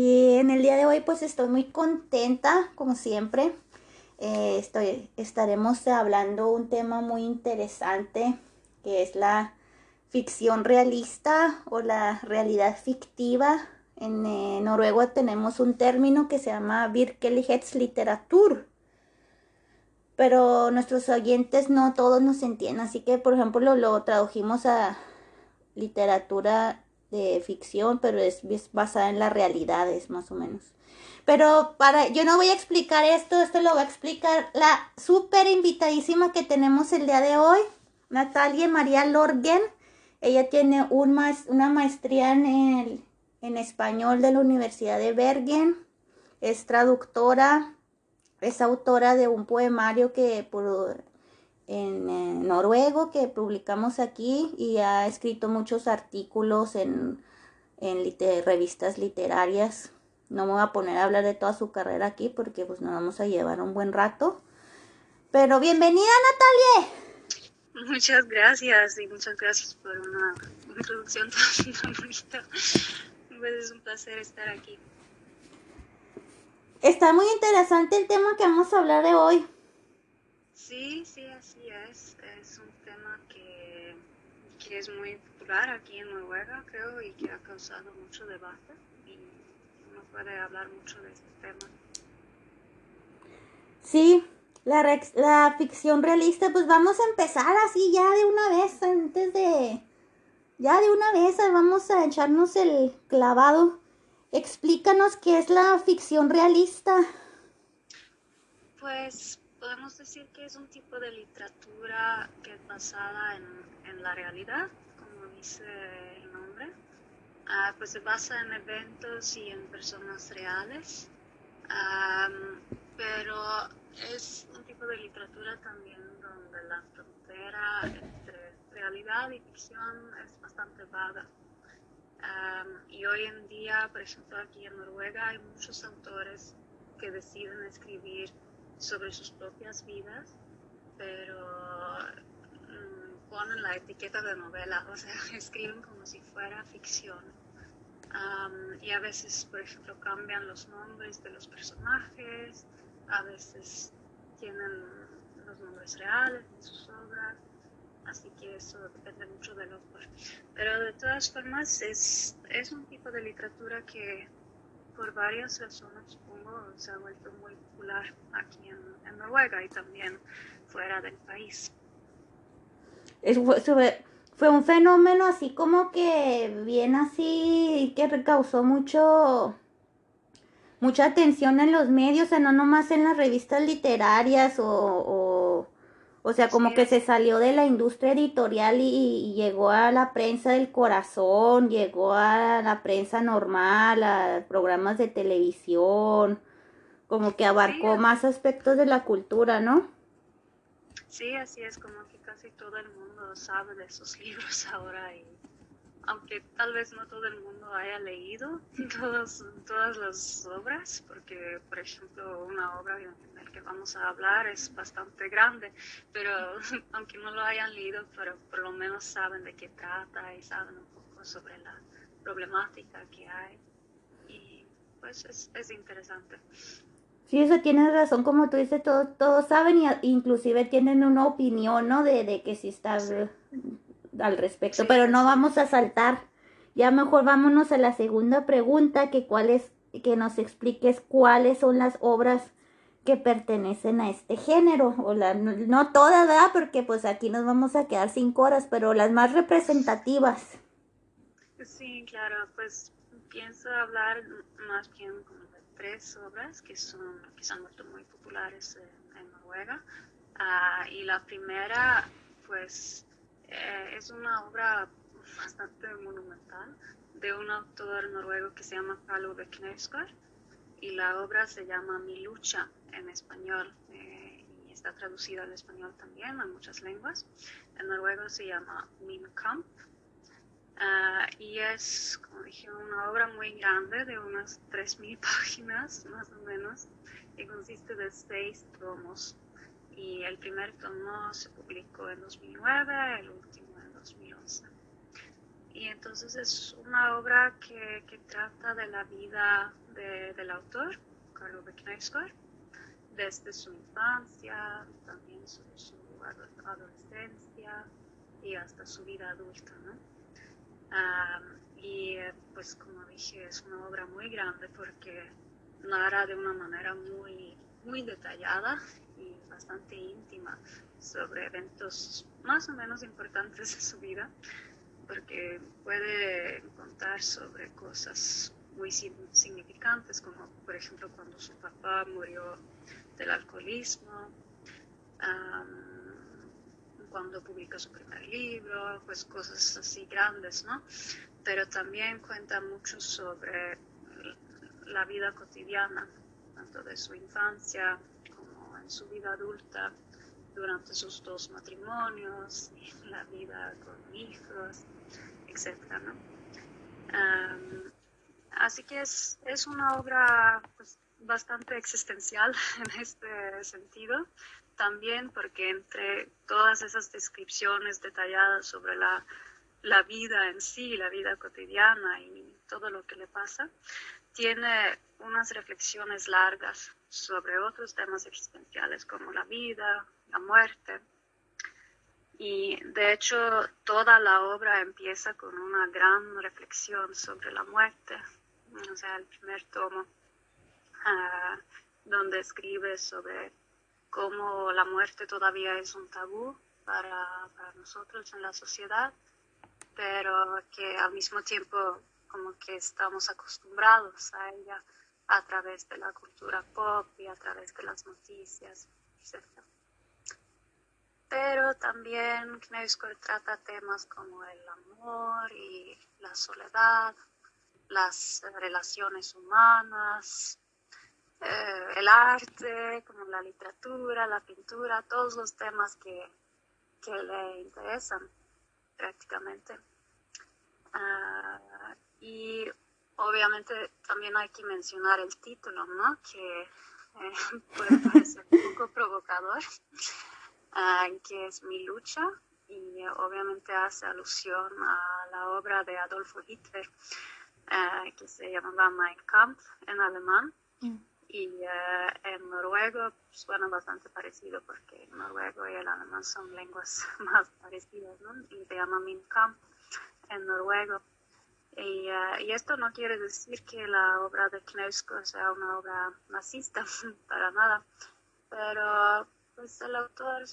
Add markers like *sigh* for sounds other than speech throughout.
Y en el día de hoy pues estoy muy contenta, como siempre. Eh, estaremos hablando un tema muy interesante que es la ficción realista o la realidad fictiva. En eh, noruego tenemos un término que se llama Virkelighetslitteratur pero nuestros oyentes no todos nos entienden, así que por ejemplo lo, lo tradujimos a literatura de ficción, pero es, basada en las realidades más o menos. Pero para, yo no voy a explicar esto, esto lo va a explicar la súper invitadísima que tenemos el día de hoy, Natalia María Lorgen. Ella tiene un una maestría en, en español de la Universidad de Bergen, es traductora, es autora de un poemario que por, en, noruego que publicamos aquí y ha escrito muchos artículos en, en revistas literarias. No me voy a poner a hablar de toda su carrera aquí porque pues nos vamos a llevar un buen rato. Pero bienvenida Natalia. Muchas gracias y muchas gracias por una introducción *laughs* tan bonita. Pues es un placer estar aquí. Está muy interesante el tema que vamos a hablar de hoy. Sí, sí, así es. Es un tema que, que es muy popular aquí en Noruega, creo, y que ha causado mucho debate. Y uno puede hablar mucho de este tema. Sí, la, la ficción realista, pues vamos a empezar así ya de una vez, antes de... Ya de una vez vamos a echarnos el clavado. Explícanos qué es la ficción realista. Pues podemos decir que es un tipo de literatura que es basada en, la realidad, como dice el nombre. Ah, pues se basa en eventos y en personas reales, pero es un tipo de literatura también donde la frontera entre realidad y ficción es bastante vaga y hoy en día, por ejemplo, aquí en Noruega hay muchos autores que deciden escribir sobre sus propias vidas, pero mm, ponen la etiqueta de novela, o sea, *laughs* escriben como si fuera ficción. y a veces, por ejemplo, cambian los nombres de los personajes, a veces tienen los nombres reales de sus obras así que eso depende mucho del autor. Pero de todas formas es, es un tipo de literatura que por varias razones supongo se ha vuelto muy popular aquí en, Noruega y también fuera del país. fue, fue un fenómeno así como que bien así que causó mucho mucha atención en los medios, o sea, no nomás en las revistas literarias o o sea, como que se salió de la industria editorial y, llegó a la prensa del corazón, llegó a la prensa normal, a programas de televisión, como que abarcó más aspectos de la cultura, ¿no? Sí, así es, como que casi todo el mundo sabe de esos *laughs* libros ahora y aunque tal vez no todo el mundo haya leído *laughs* todos, todas las obras, porque por ejemplo una obra de la que vamos a hablar es bastante grande, pero *laughs* aunque no lo hayan leído, pero por lo menos saben de qué trata y saben un poco sobre la problemática que hay. Y pues es, es interesante. Sí, eso tienes razón, como tú dices, todos, todos saben y inclusive tienen una opinión, ¿no? De, de que si está al respecto, pero no vamos a saltar Ya mejor vámonos a la segunda pregunta, que cuál es, que nos expliques cuáles son las obras que pertenecen a este género, o la, no todas, ¿verdad? Porque pues aquí nos vamos a quedar cinco horas, pero las más representativas. Sí, claro, pues pienso hablar más bien como de tres obras que son que vuelto muy populares en, Noruega. Ah, y la primera, pues, eh, es una obra bastante monumental de un autor noruego que se llama Karl Ove Knausgård y la obra se llama Mi lucha en español eh, y está traducida al español también a muchas lenguas. En noruego se llama Min Kamp ah, y es, como dije, una obra muy grande de unas 3.000 *laughs* páginas más o menos y consiste de seis tomos. Y el primer tomo se publicó en 2009, el último en 2011. Y entonces es una obra que, que trata de la vida del autor, Carlo Knausgård, desde su infancia, también su, su, adolescencia y hasta su vida adulta. ¿no? y pues como dije, es una obra muy grande porque narra de una manera muy, muy detallada y bastante íntima sobre eventos más o menos importantes de su vida, porque puede contar sobre cosas muy significantes, como por ejemplo cuando su papá murió del alcoholismo, cuando publica su primer libro, pues cosas así grandes, ¿no? Pero también cuenta mucho sobre la vida cotidiana, tanto de su infancia en su vida adulta, durante sus dos matrimonios, la vida con hijos, etc. ¿no? Así que es, es una obra pues, bastante existencial *laughs* en este sentido, también porque entre todas esas descripciones detalladas sobre la, la vida en sí, la vida cotidiana y todo lo que le pasa, tiene unas reflexiones largas sobre otros temas existenciales como la vida, la muerte. Y de hecho toda la obra empieza con una gran reflexión sobre la muerte, o sea, el primer tomo, ah, donde escribe sobre cómo la muerte todavía es un tabú para, para nosotros en la sociedad, pero que al mismo tiempo como que estamos acostumbrados a ella a través de la cultura pop y a través de las noticias, etc. Pero también Knausgård trata temas como el amor y la soledad, las relaciones humanas, eh, el arte, como la literatura, la pintura, todos los temas que, que le interesan prácticamente. Ah, y obviamente también hay que mencionar el título, ¿no? Que eh, *laughs* puede parecer un poco provocador, *laughs* ah, que es Mi lucha, y obviamente hace alusión a la obra de Adolfo Hitler, eh, que se llamaba Mein Kampf en alemán. Mm. Y eh, en noruego suena bastante parecido porque el noruego y el alemán son lenguas *laughs* más parecidas, ¿no? Y se llama Mein Kampf en noruego. Y, eh, y, esto no quiere decir que la obra de Knausgård sea una obra nazista, *laughs* para nada. Pero pues el autor,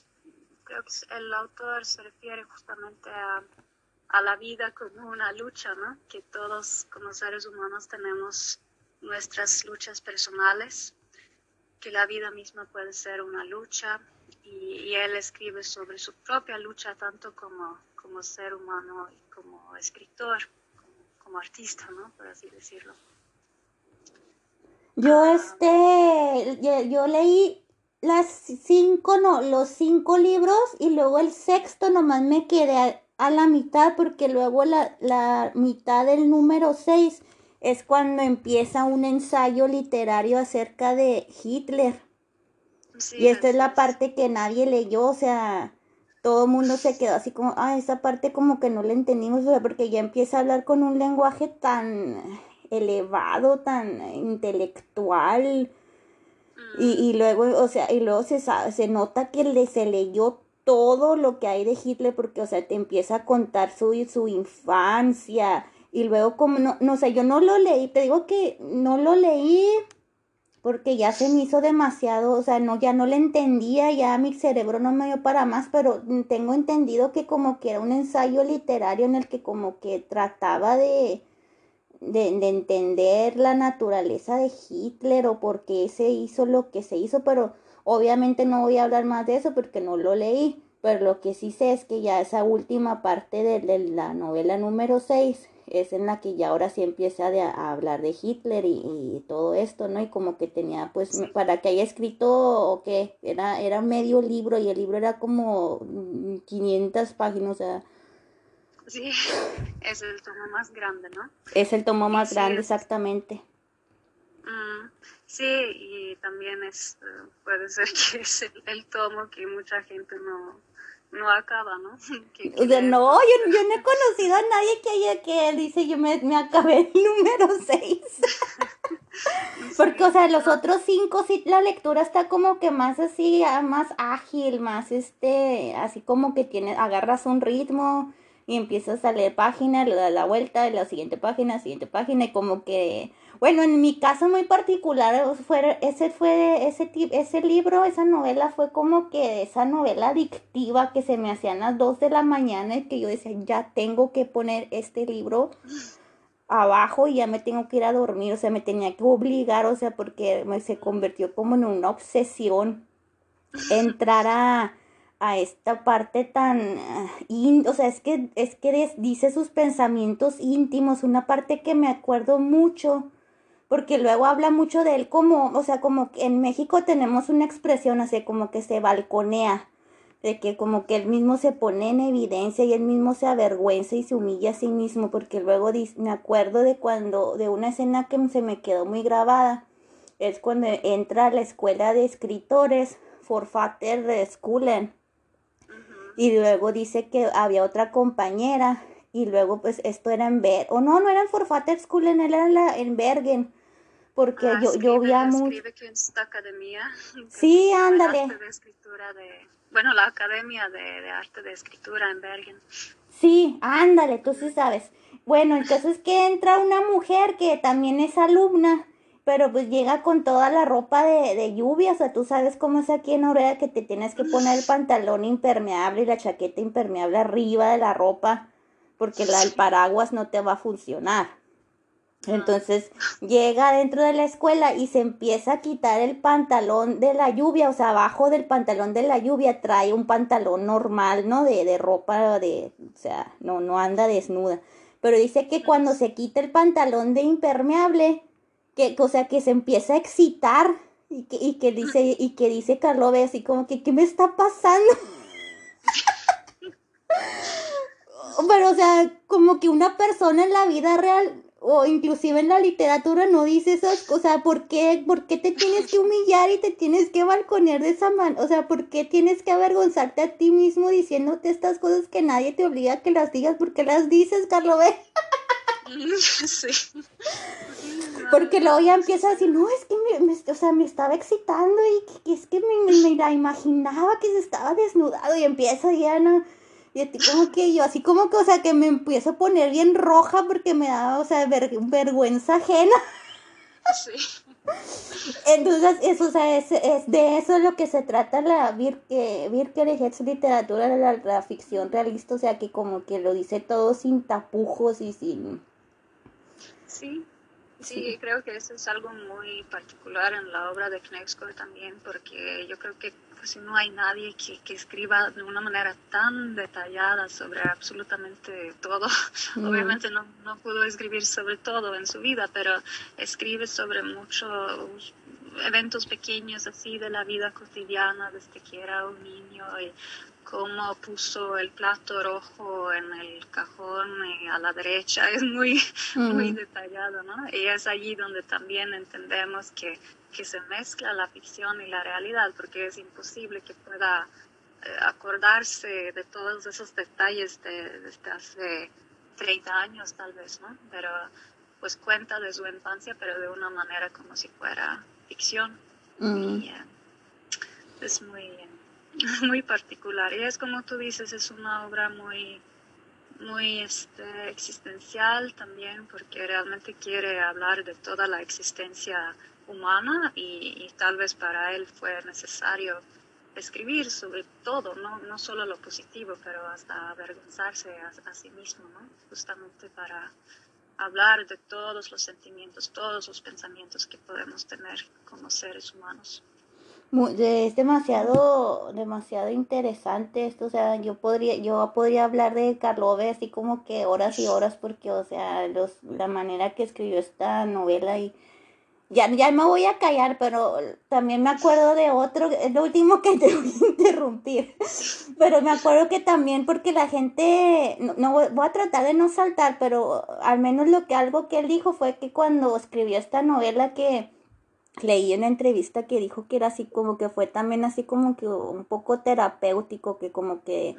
creo que el autor se refiere justamente a la vida como una lucha, ¿no? Que todos como seres humanos tenemos nuestras luchas personales, que la vida misma puede ser una lucha y, él escribe sobre su propia lucha tanto como ser humano y como escritor, como, artista, ¿no? Por así decirlo. Yo este, yo leí las cinco, no, los cinco libros y luego el sexto nomás me quedé a la mitad porque luego la, la mitad del número 6 es cuando empieza un ensayo literario acerca de Hitler. y esta es la parte que nadie leyó, o sea, todo el mundo se quedó así como, ah, esa parte como que no la entendimos, o sea, porque ya empieza a hablar con un lenguaje tan elevado, tan intelectual. Y, y luego, o sea, y luego se, se nota que le, se leyó todo lo que hay de Hitler, porque, o sea, te empieza a contar su, su infancia Y luego como no, no sé, yo no lo leí, te digo que no lo leí porque ya se me hizo demasiado, o sea, no, ya no le entendía, ya mi cerebro no me dio para más, pero tengo entendido que como que era un ensayo literario en el que como que trataba de, de, de entender la naturaleza de Hitler o por qué se hizo lo que se hizo, pero obviamente no voy a hablar más de eso porque no lo leí, pero lo que sí sé es que ya esa última parte de, de la novela número 6 es en la que ya ahora sí empieza a, hablar de Hitler y, todo esto, ¿no? Y como que tenía, pues, para que haya escrito, o qué, era, era medio libro y el libro era como 500 páginas, o sea... Sí, *laughs* es el tomo más grande, ¿no? Es el tomo más grande, exactamente. Mm, sí, y también es, eh, puede ser *laughs* que es el tomo que mucha gente no no acaba, ¿no? *laughs* o sea, no, yo, yo, no he conocido a nadie que haya que dice yo me, me acabé el número 6. *laughs* Porque, o sea, los otros cinco, sí, la lectura está como que más así, ah, más ágil, más este, así como que tienes, agarras un ritmo y empiezas a leer página, le das la vuelta, la siguiente página, siguiente página, y como que bueno, en mi caso muy particular, fue, ese fue, ese, ese libro, esa novela fue como que esa novela adictiva que se me hacían las dos de la mañana y que yo decía, ya tengo que poner este libro abajo y ya me tengo que ir a dormir, o sea, me tenía que obligar, o sea, porque se convirtió como en una obsesión entrar a, a esta parte tan, uh, o sea, es que, es que dice sus pensamientos íntimos, una parte que me acuerdo mucho porque luego habla mucho de él como, o sea, como que en México tenemos una expresión así como que se balconea, de que como que él mismo se pone en evidencia y él mismo se avergüenza y se humilla a sí mismo, porque luego me acuerdo de cuando, de una escena que se me quedó muy grabada, es cuando entra a la escuela de escritores, Forfater Schoolen, y luego dice que había otra compañera y luego pues esto era en Bergen, o no, no era en Forfater School, en, era en, la, en Bergen, porque ah, yo, yo veía mucho... que en esta academia. *laughs* Sí, ándale. De escritura de, bueno, la Academia de, de, Arte de Escritura en Bergen. Sí, ándale, tú sí sabes. Bueno, entonces que entra una mujer que también es alumna, pero pues llega con toda la ropa de, de lluvia, o sea, tú sabes cómo es aquí en Noruega que te tienes que poner el *laughs* pantalón impermeable y la chaqueta impermeable arriba de la ropa porque la, el paraguas no te va a funcionar. Entonces llega dentro de la escuela y se empieza a quitar el pantalón de la lluvia, o sea, abajo del pantalón de la lluvia trae un pantalón normal, ¿no? De, de ropa, de, o sea, no, no anda desnuda. Pero dice que cuando se quita el pantalón de impermeable, que, o sea, que se empieza a excitar y que, y que dice, y que dice Carlo así como que, ¿qué me está pasando? *laughs* pero o sea, como que una persona en la vida real o inclusive en la literatura no dice esas cosas, ¿por qué, ¿por qué te tienes que humillar y te tienes que balconear de esa manera? O sea, ¿por qué tienes que avergonzarte a ti mismo diciéndote estas cosas que nadie te obliga a que las digas? ¿Por qué las dices, Carlos *laughs* B? Sí. Porque luego ya empieza a decir, no, es que me, o sea, me estaba excitando y que, es que me, me, la imaginaba que se estaba desnudado y empieza ya, ¿no? Y a ti como que yo, así como que, o sea, que me empiezo a poner bien roja porque me da, o sea, vergüenza ajena. Sí. Entonces, eso, o sea, es, es, de eso lo que se trata la Virke, su literatura, la, la ficción realista, o sea, que como que lo dice todo sin tapujos y sin... Sí, Sí, creo que eso es algo muy particular en la obra de Knexkor también, porque yo creo que pues, no hay nadie que, que, escriba de una manera tan detallada sobre absolutamente todo. *laughs* Obviamente no, no pudo escribir sobre todo en su vida, pero escribe sobre muchos eventos pequeños así de la vida cotidiana desde que era un niño y cómo puso el plato rojo en el cajón eh, a la derecha, *laughs* es muy, muy detallado, ¿no? Y es allí donde también entendemos que, que se mezcla la ficción y la realidad, porque es imposible que pueda eh, acordarse de todos esos detalles de, desde hace 30 años tal vez, ¿no? Pero pues cuenta de su infancia, pero de una manera como si fuera ficción. Y, eh, es muy *laughs* muy particular. Y es como tú dices, es una obra muy, muy este, existencial también porque realmente quiere hablar de toda la existencia humana y, tal vez para él fue necesario escribir sobre todo, no, no solo lo positivo, pero hasta avergonzarse a, sí mismo, ¿no? justamente para hablar de todos los sentimientos, todos los pensamientos que podemos tener como seres humanos es demasiado, demasiado interesante esto, o sea, yo podría, yo podría hablar de Karlove así como que horas y horas porque, o sea, los, la manera que escribió esta novela y ya, ya me voy a callar, pero también me acuerdo de otro, es lo último que *laughs* te voy a interrumpir, pero me acuerdo que también porque la gente, no voy a tratar de no saltar, pero al menos lo que algo que él dijo fue que cuando escribió esta novela que leí una entrevista que dijo que era así como que fue también así como que un poco terapéutico, que como que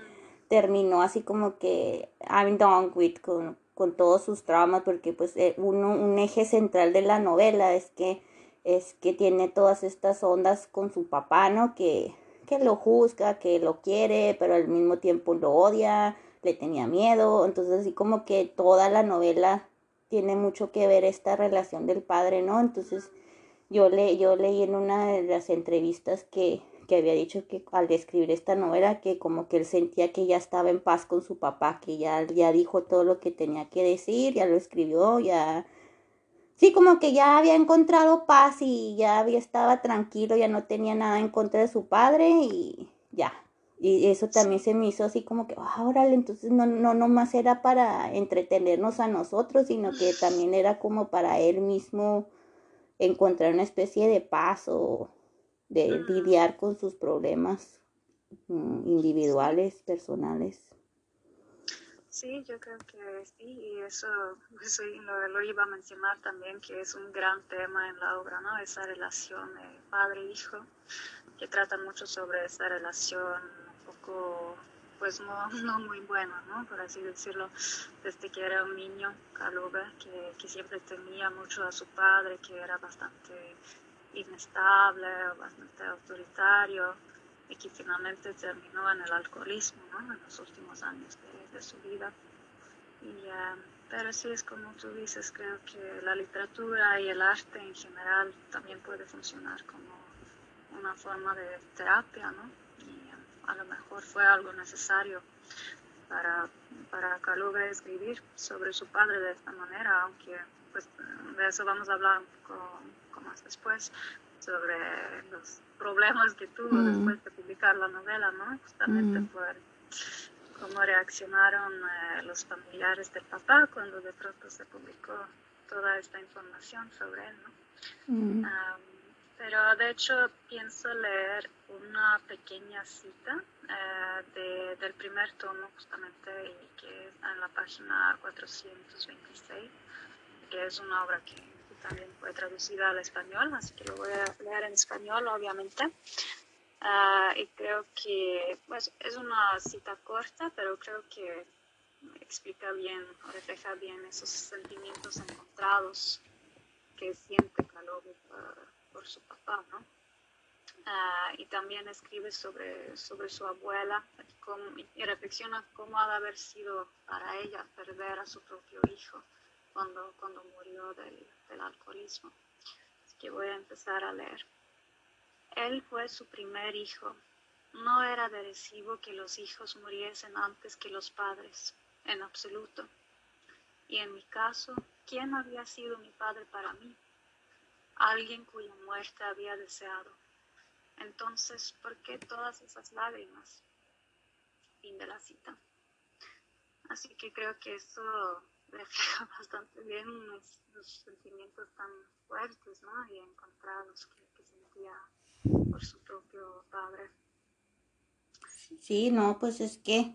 terminó así como que I'm done with con, con todos sus traumas, porque pues eh, uno, un eje central de la novela es que es que tiene todas estas ondas con su papá, ¿no? Que, que lo juzga, que lo quiere, pero al mismo tiempo lo odia, le tenía miedo, entonces así como que toda la novela tiene mucho que ver esta relación del padre, ¿no? Entonces yo, le, yo leí en una de las entrevistas que, que había dicho que al escribir esta novela que como que él sentía que ya estaba en paz con su papá, que ya, ya dijo todo lo que tenía que decir, ya lo escribió, ya... Sí, como que ya había encontrado paz y ya había estaba tranquilo, ya no tenía nada en contra de su padre y ya. Y eso también se me hizo así como que, ah, órale, entonces no, no nomás era para entretenernos a nosotros, sino que también era como para él mismo encontrar una especie de paz o de lidiar con sus problemas mm, individuales, personales. Sí, yo creo que sí, y eso, eso lo, iba a mencionar también, que es un gran tema en la obra, ¿no? Esa relación padre-hijo, que trata mucho sobre esa relación un poco pues no, *laughs* no muy buena, ¿no? Por así decirlo, desde que era un niño, Calube, que, que siempre temía mucho a su padre, que era bastante inestable, bastante autoritario, y que finalmente terminó en el alcoholismo, ¿no? En los últimos años de, su vida. Y, eh, pero sí es como tú dices, creo que la literatura y el arte en general también puede funcionar como una forma de terapia, ¿no? A lo mejor fue algo necesario para, para Kaluga escribir sobre su padre de esta manera, aunque pues, de eso vamos a hablar un poco, más después, sobre los problemas que tuvo mm. después de publicar la novela, ¿no? Justamente mm. por cómo reaccionaron eh, los familiares del papá cuando de pronto se publicó toda esta información sobre él, ¿no? Mm. Pero de hecho pienso leer una pequeña cita eh, del primer tomo justamente que está en la página 426, que es una obra que también fue traducida al español, así que lo voy a leer en español obviamente. Ah, y creo que pues, es una cita corta, pero creo que explica bien, refleja bien esos sentimientos encontrados que siente Calogui por su papá, ¿no? Ah, y también escribe sobre, sobre su abuela y reflexiona cómo ha de haber sido para ella perder a su propio hijo cuando, cuando murió del, del alcoholismo. Así que voy a empezar a leer. Él fue su primer hijo. No era de recibo que los hijos muriesen antes que los padres, en absoluto. Y en mi caso, ¿quién había sido mi padre para mí? Alguien cuya muerte había deseado. Entonces, ¿por qué todas esas lágrimas? Fin de la cita. Así que creo que eso *laughs* refleja bastante bien los, sentimientos tan fuertes ¿no? y encontrados que, que sentía por su propio padre. Sí, no, pues es que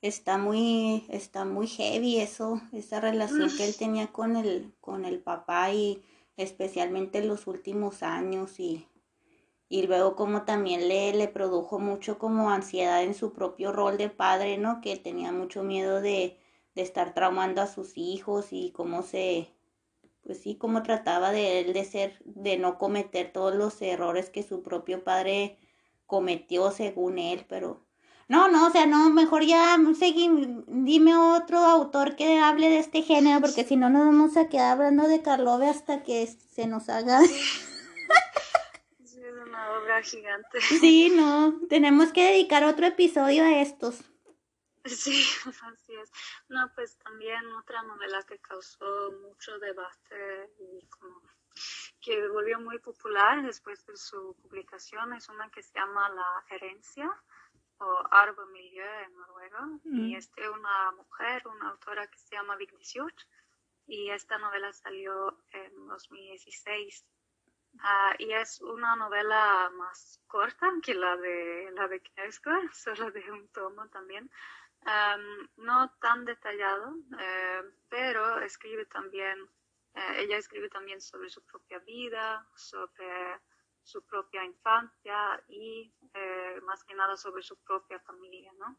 está muy, está muy heavy eso, esa relación que él tenía con el, con el papá y especialmente en los últimos años y, y luego como también le, le produjo mucho como ansiedad en su propio rol de padre, ¿no? Que tenía mucho miedo de, de estar traumando a sus hijos y cómo se, pues sí, cómo trataba de él de ser, de no cometer todos los errores que su propio padre cometió según él, pero No, no, o sea, no, mejor ya seguí, dime otro autor que hable de este género, porque si no nos vamos a quedar hablando de Karlove hasta que se nos haga. Sí, es una obra gigante. Sí, no, tenemos que dedicar otro episodio a estos. Sí, *laughs* así es. No, pues también otra novela que causó mucho debate y como que volvió muy popular después de su publicación es una que se llama La Herencia o Arbo Milieu en Noruega y es de una mujer, una autora que se llama Vigdis y esta novela salió en 2016 Ah, y es una novela más corta que la de la de Knausgård, *laughs* solo de un tomo también. no tan detallado, eh, pero escribe también, eh, ella escribe también sobre su propia vida, sobre su propia infancia y eh, más que nada sobre su propia familia, ¿no?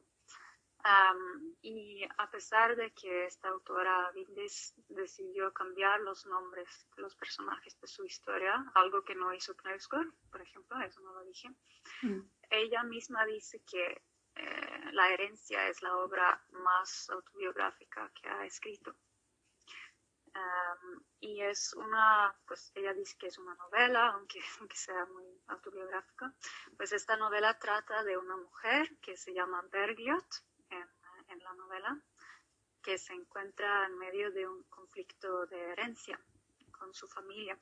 y a pesar de que esta autora Vindes decidió cambiar los nombres de los personajes de su historia, algo que no hizo Knausgård, por ejemplo, eso no lo dije, mm. ella misma dice que eh, La herencia es la obra más autobiográfica que ha escrito. Y es una, pues ella dice que es una novela, aunque, *laughs* aunque sea muy autobiográfica, pues esta novela trata de una mujer que se llama Bergliot, en, la novela, que se encuentra en medio de un conflicto de herencia con su familia,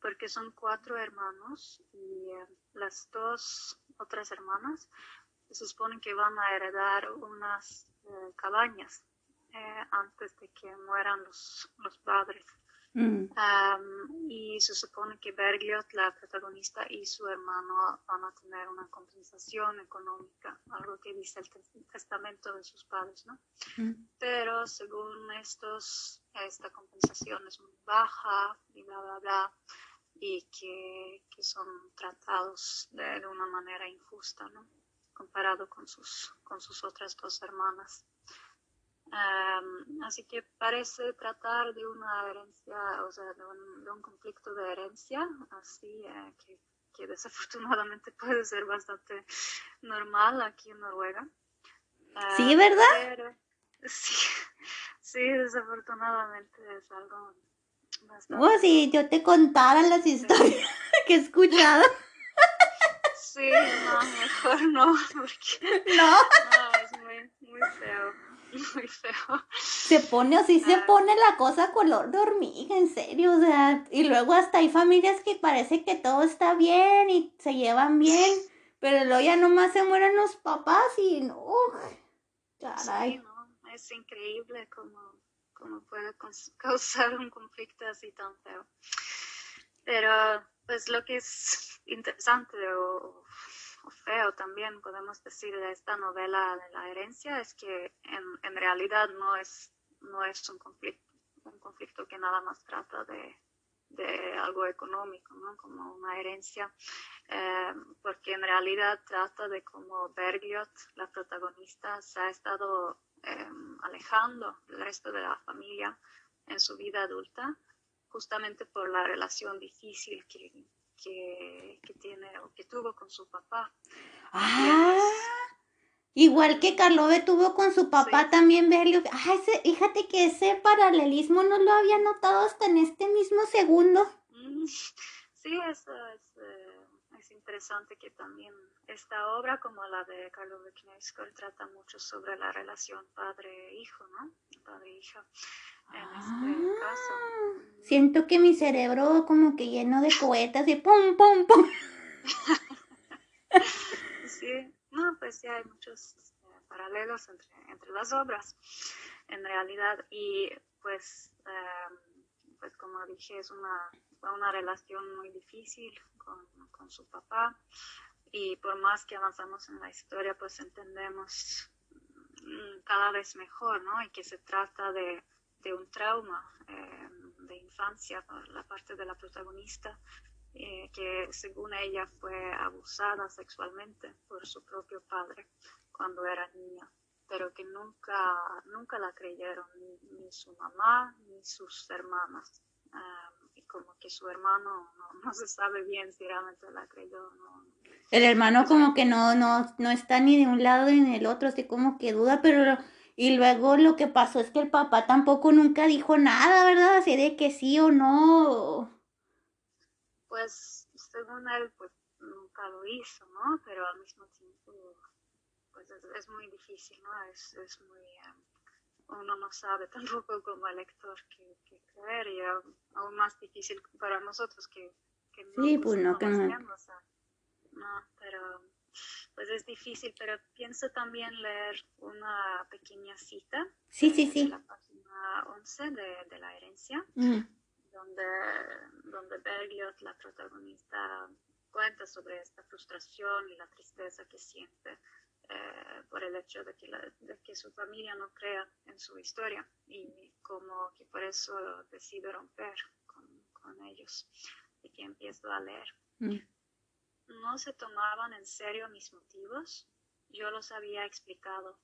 porque son cuatro hermanos y eh, las dos otras hermanas se supone que van a heredar unas eh, cabañas eh, antes de que mueran los, los padres. Mm. y se supone que Bergliot, la protagonista, y su hermano van a tener una compensación económica, algo que dice el testamento de sus padres, ¿no? Mm. Pero según estos, esta compensación es muy baja y bla, bla, bla, y que, que son tratados de, de, una manera injusta, ¿no? Comparado con sus, con sus otras dos hermanas así que parece tratar de una herencia, o sea, de un, conflicto de herencia, así eh, que, que, desafortunadamente *laughs* puede ser bastante normal aquí en Noruega. sí, ¿verdad? *laughs* sí, sí, desafortunadamente es algo bastante... Oh, si yo te contara las historias *laughs* que he escuchado. Sí, no, mejor no, porque... No. No, es muy, muy feo. *laughs* muy feo. Se pone así, se ah. pone la cosa color de hormiga, en serio, o sea, y luego hasta hay familias que parece que todo está bien y se llevan bien, *laughs* pero luego ya nomás se mueren los papás y no, caray. no, es increíble cómo, cómo puede *laughs* causar un conflicto así tan feo. Pero, pues lo que es interesante o feo también podemos decir de esta novela de la herencia es que en, en realidad no es, no es un conflicto, un conflicto que nada más trata de, de algo económico, ¿no? como una herencia, eh, porque en realidad trata de cómo Bergliot, la protagonista, se ha estado eh, alejando del resto de la familia en su vida adulta, justamente por la relación difícil que, que, tiene o que tuvo con su papá. Ah, igual que Carlove tuvo con su papá también, Berlioz. Ah, ese, fíjate que ese paralelismo no lo había notado hasta en este mismo segundo. Sí, eso es, eh, es interesante que también esta obra, como la de Carlo Knausgård, trata mucho sobre la relación padre-hijo, ¿no? Padre-hija en este ah, caso. Siento que mi cerebro como que lleno de poetas y pum, pum, pum. *laughs* sí, no, pues sí hay muchos este, paralelos entre, entre las obras, en realidad, y pues, em, pues como dije, es una, una relación muy difícil con, con su papá, y por más que avanzamos en la historia, pues entendemos mm, cada vez mejor, ¿no? Y que se trata de de un trauma eh, de infancia por la parte de la protagonista, eh, que según ella fue abusada sexualmente por su propio padre cuando era niña, pero que nunca, nunca la creyeron ni, su mamá ni sus hermanas. Y como que su hermano no, se sabe bien si realmente la creyó o no. El hermano como que no, no, no está ni de un lado ni del otro, así como que duda, pero y luego lo que pasó es que el papá tampoco nunca dijo nada, ¿verdad? Así de que sí o no. Pues según él, pues nunca lo hizo, ¿no? Pero al mismo tiempo, pues es, muy difícil, ¿no? Es, es muy... Um, uno no sabe *laughs* tampoco como elector qué, creer y aún más difícil para nosotros que, que no sí, pues no, que no. no, pero pues es difícil, pero pienso también leer una pequeña cita. Sí, sí, sí. la página 11 de, de la herencia, mm. donde, donde Bergliot, la protagonista, cuenta sobre esta frustración y la tristeza que siente eh, por el hecho de que, de que, su familia no crea en su historia y como que por eso decide romper con, con ellos y que empiezo a leer. Mm no se tomaban en serio mis motivos, yo los había explicado.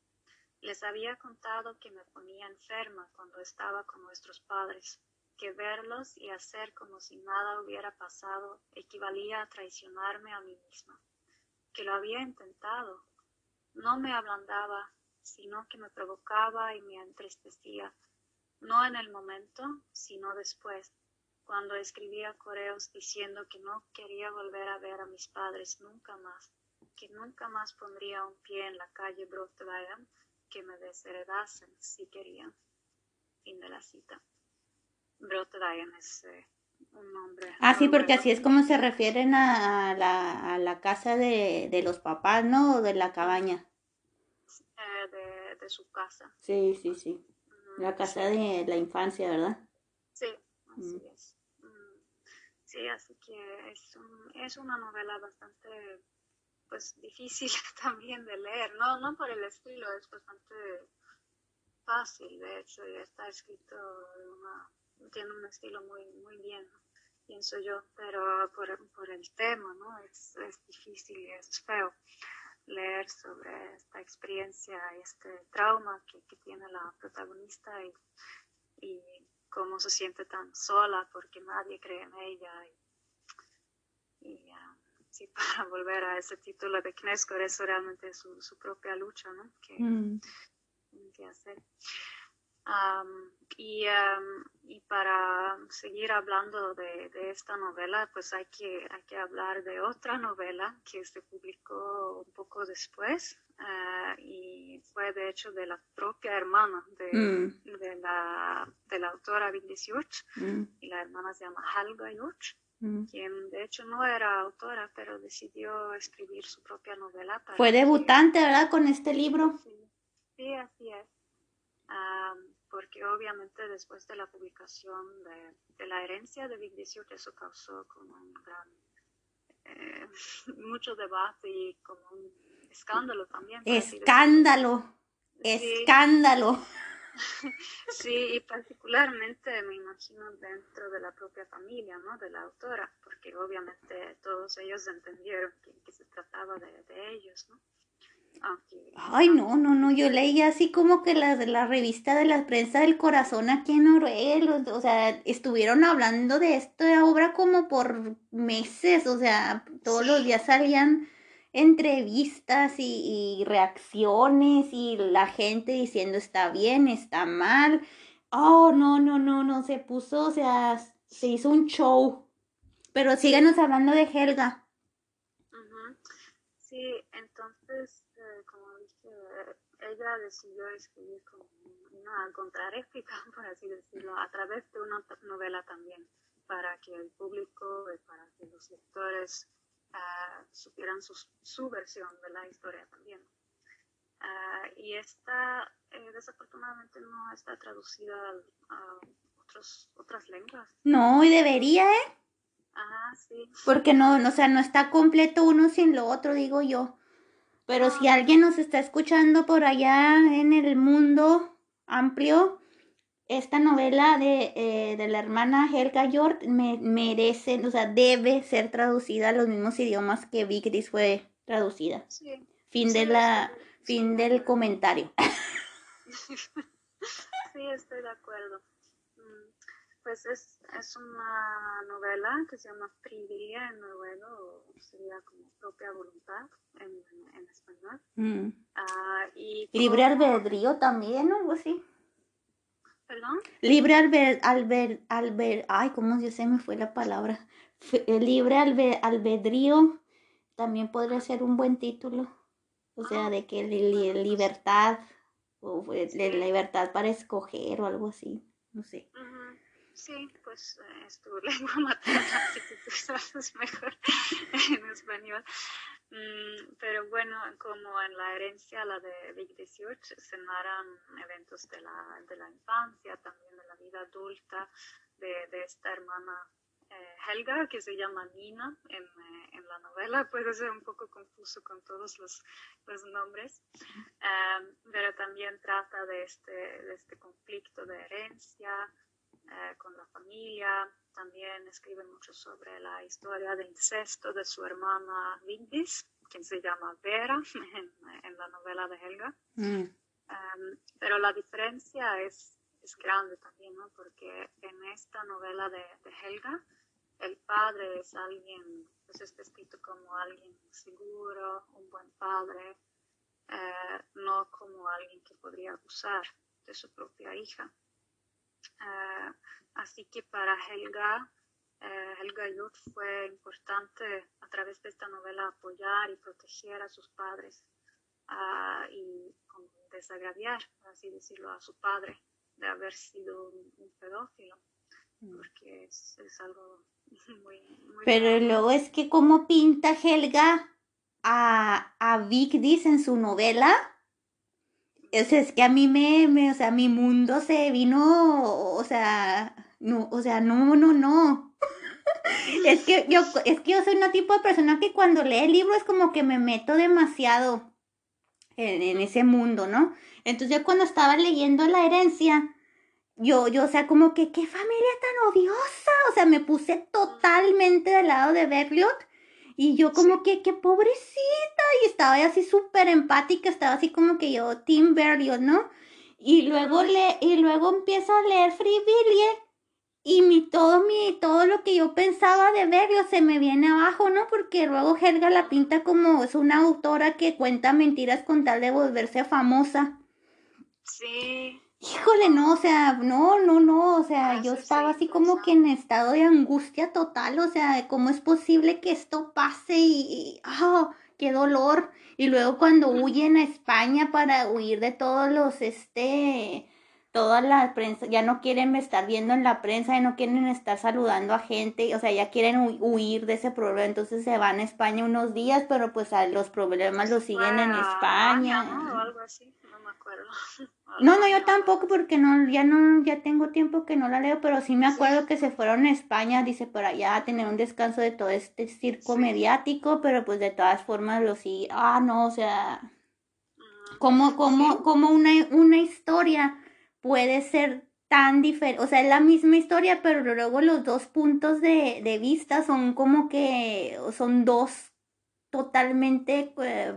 Les había contado que me ponía enferma cuando estaba con nuestros padres, que verlos y hacer como si nada hubiera pasado equivalía a traicionarme a mí misma, que lo había intentado. No me ablandaba, sino que me provocaba y me entristecía, no en el momento, sino después, cuando escribía correos diciendo que no quería volver a ver a mis padres nunca más, que nunca más pondría un pie en la calle Broadway, que me desheredasen si querían. Fin de la cita. Broadway es eh, un nombre. Ah, sí, porque así es como se refieren a la, a la casa de, de, los papás, ¿no? O de la cabaña. De, de, su casa. Sí, sí, sí. La casa de la infancia, ¿verdad? Sí, así es. Sí, así que es, un, es una novela bastante pues difícil *laughs* también de leer, no, no por el estilo, es bastante fácil, de hecho, y está escrito tiene un estilo muy, muy bien, pienso yo, pero por, por el tema, ¿no? Es, es difícil y es feo leer sobre esta experiencia y este trauma que, que tiene la protagonista y, y cómo se siente tan sola porque nadie cree en ella. Y, ah, sí, *laughs* para volver a ese título de Knesco, eso realmente es su, su propia lucha, ¿no? Que, mm. que hacer. Y, y, para seguir hablando de, de, esta novela, pues hay que, hay que hablar de otra novela que se publicó un poco después, Ah, y fue de hecho de la propia hermana de, mm. de, la, de la autora Vicky mm. y la hermana se llama Helga Jurch, mm. quien de hecho no era autora, pero decidió escribir su propia novela. fue debutante, ¿verdad? Con este libro. Sí, así es. Ah, porque obviamente después de la publicación de, de la herencia de Vic eso causó como un gran, eh, *laughs* mucho debate y como un escándalo también. Escándalo, escándalo. *laughs* Sí, y particularmente me imagino dentro de la propia familia, ¿no? De la autora, porque obviamente todos ellos entendieron que, se trataba de, ellos, ¿no? Ay, no, no, no, yo leí así como que de la revista de la prensa del corazón aquí en Noruega, o sea, estuvieron hablando de esta obra como por meses, o sea, todos los días salían entrevistas y, reacciones y la gente diciendo está bien, está mal. Oh, no, no, no, no, se puso, o sea, se hizo un show. Pero síganos hablando de Helga. Sí, entonces, ella decidió escribir como una contrarréplica, *laughs* por así decirlo, a través de una novela también, para que el público, para que los lectores uh, supieran su, versión de la historia también. Ah, y esta, eh, desafortunadamente, no está traducida a, otros, otras lenguas. No, y debería, ¿eh? Ajá, sí. Porque no, o sea, no está completo uno sin lo otro, digo yo. Pero si alguien nos está escuchando por allá en el mundo amplio, esta novela de, eh, de la hermana Helga York me, merece, o sea, debe ser traducida a los mismos idiomas que Vicris fue traducida. Sí. Fin de la, fin del comentario. *laughs* sí, estoy de acuerdo. Pues es, es una novela que se llama Frivillia en noruego, o sería como propia voluntad en, en, español. Mm. Ah, y Libre albedrío también, o algo así. ¿Perdón? Libre albed, albed, albed, ay, ¿cómo se me fue la palabra? Eh, libre albedrío también podría ser un buen título. O sea, ah, de que libertad, o la libertad para escoger o algo así, no sé. Sí, pues eh, es tu *laughs* lengua materna, así que tú sabes mejor *laughs* en español. Mm, pero bueno, como en la herencia, la de Big 18, se narran eventos de la, de la infancia, también de la vida adulta de, de esta hermana eh, Helga, que se llama Nina en, eh, en, la novela. Puede ser un poco confuso con todos los, los nombres, pero también trata de este, de este conflicto de herencia, eh, con la familia. También escribe mucho sobre la historia de incesto de su hermana Vigdis, quien se llama Vera *laughs* en, la novela de Helga. Mm. Em, pero la diferencia es, es grande también, ¿no? Porque en esta novela de, de Helga, el padre es alguien, pues es descrito como alguien seguro, un buen padre, eh, no como alguien que podría abusar de su propia hija. Eh, así que para Helga, eh, Helga Yud fue importante a través de esta novela apoyar y proteger a sus padres uh, y desagraviar, por así decirlo, a su padre de haber sido un, pedófilo, mm. porque es, algo *laughs* muy... muy Pero luego es que como pinta Helga a, a Vic dice en su novela, es, que a mí me, me, o sea, mi mundo se vino, o sea, no, o sea, no, no, no. *laughs* es que yo, es que yo soy una tipo de persona que cuando lee el libro es como que me meto demasiado en, en ese mundo, ¿no? Entonces yo cuando estaba leyendo la herencia, yo, yo, o sea, como que, qué familia tan odiosa, o sea, me puse totalmente del lado de Berliot y yo como que, qué pobrecita, y estaba así súper empática, estaba así como que yo, Tim Berlioz, ¿no? Y luego, le, y luego empiezo a leer Free y mi, todo, mi, todo lo que yo pensaba de Berlioz se me viene abajo, ¿no? Porque luego Helga la pinta como es una autora que cuenta mentiras con tal de volverse famosa. Sí. Híjole, no, o sea, no, no, no, o sea, ah, yo estaba así como que en estado de angustia total, o sea, ¿cómo es posible que esto pase y, ah, qué dolor? Y luego cuando huyen a España para huir de todos los, este, toda la prensa, ya no quieren estar viendo en la prensa, ya no quieren estar saludando a gente, o sea, ya quieren huir de ese problema, entonces se van a España unos días, pero pues los problemas los siguen en España. ¿no? algo así, acuerdo. *laughs* No, no, yo tampoco porque no, ya no, ya tengo tiempo que no la leo, pero sí me acuerdo que se fueron a España, dice, por allá a tener un descanso de todo este circo mediático, pero pues de todas formas lo sí, ah, no, o sea, como, como, como una, una historia puede ser tan diferente, o sea, es la misma historia, pero luego los dos puntos de, de vista son como que son dos totalmente eh,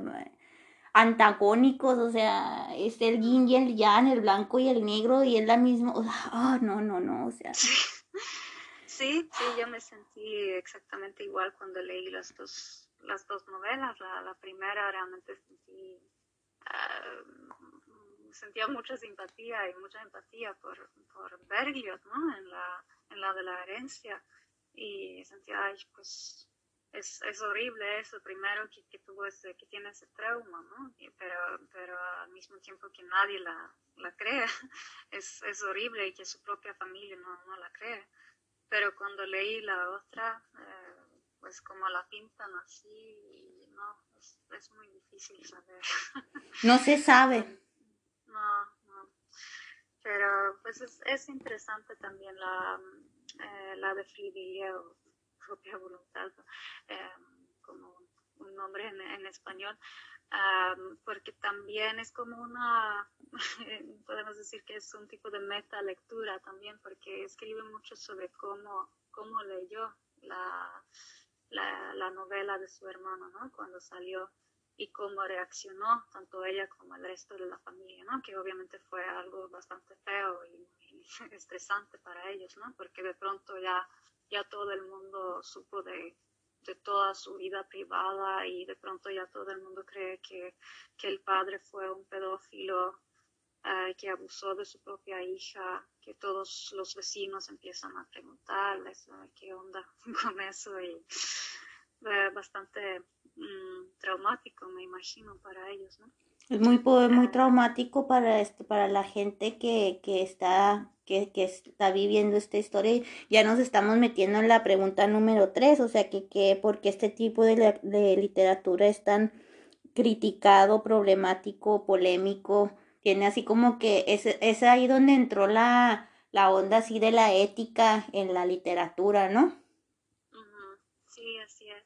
antagónicos, o sea, es el yin y el yang, el blanco y el negro, y es la misma, o sea, oh, *laughs* no, no, no, o sea. Sí, sí, yo me sentí exactamente igual cuando leí las dos, las dos novelas. La, primera realmente sentí, uh, sentía mucha simpatía y mucha empatía por, por ¿no? En la, en la de la herencia. Y sentía, ay, pues es, es horrible eso, primero que, que tuvo ese, que tiene ese trauma, ¿no? pero, pero al mismo tiempo que nadie la, la cree, *laughs* es, es horrible y que su propia familia no, no la cree. Pero cuando leí la otra, eh, pues como la pintan así, no, es, es muy difícil saber. *laughs* No se sabe. No, no. Pero pues es, es interesante también la, eh, la de Friedrich propia voluntad, em, como un nombre en, español, porque también es como una, *laughs* podemos decir que es un tipo de meta lectura también, porque escribe mucho sobre cómo, cómo leyó la, la, novela de su hermano, ¿no? Cuando salió y cómo reaccionó tanto ella como el resto de la familia, ¿no? Que obviamente fue algo bastante feo y, *laughs* estresante para ellos, ¿no? Porque de pronto ya, ya todo el mundo supo de, de toda su vida privada y de pronto ya todo el mundo cree que, que el padre fue un pedófilo eh, que abusó de su propia hija, que todos los vecinos empiezan a preguntarles qué onda *laughs* con eso y bastante mm, traumático, me imagino, para ellos, ¿no? Es muy, muy traumático para este, para la gente que, que está, que, que, está viviendo esta historia. Ya nos estamos metiendo en la pregunta número tres, o sea que, que porque este tipo de, de literatura es tan criticado, problemático, polémico, tiene así como que es, es ahí donde entró la, la onda así de la ética en la literatura, ¿no? Sí, así es.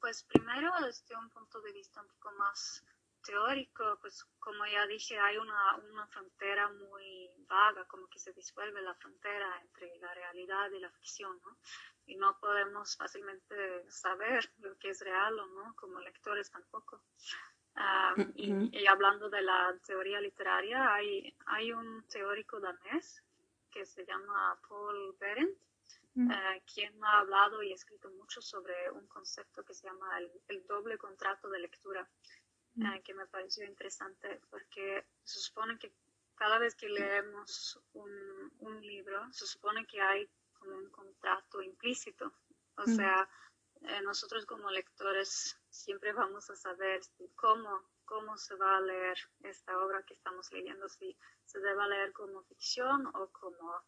pues primero desde un punto de vista un poco más teórico, pues como ya dije, hay una, una frontera muy vaga, como que se disuelve la frontera entre la realidad y la ficción, ¿no? Y no podemos fácilmente saber lo que es real o no, como lectores tampoco. Ah, y, hablando de la teoría literaria, hay, hay un teórico danés que se llama Paul Berendt, eh, quien ha hablado y escrito mucho sobre un concepto que se llama el, doble contrato de lectura, eh, que me pareció interesante porque se supone que cada vez que leemos un, un libro, se supone que hay como un contrato implícito, o sea, eh, nosotros como lectores siempre vamos a saber cómo, cómo se va a leer esta obra que estamos leyendo, si se debe leer como ficción o como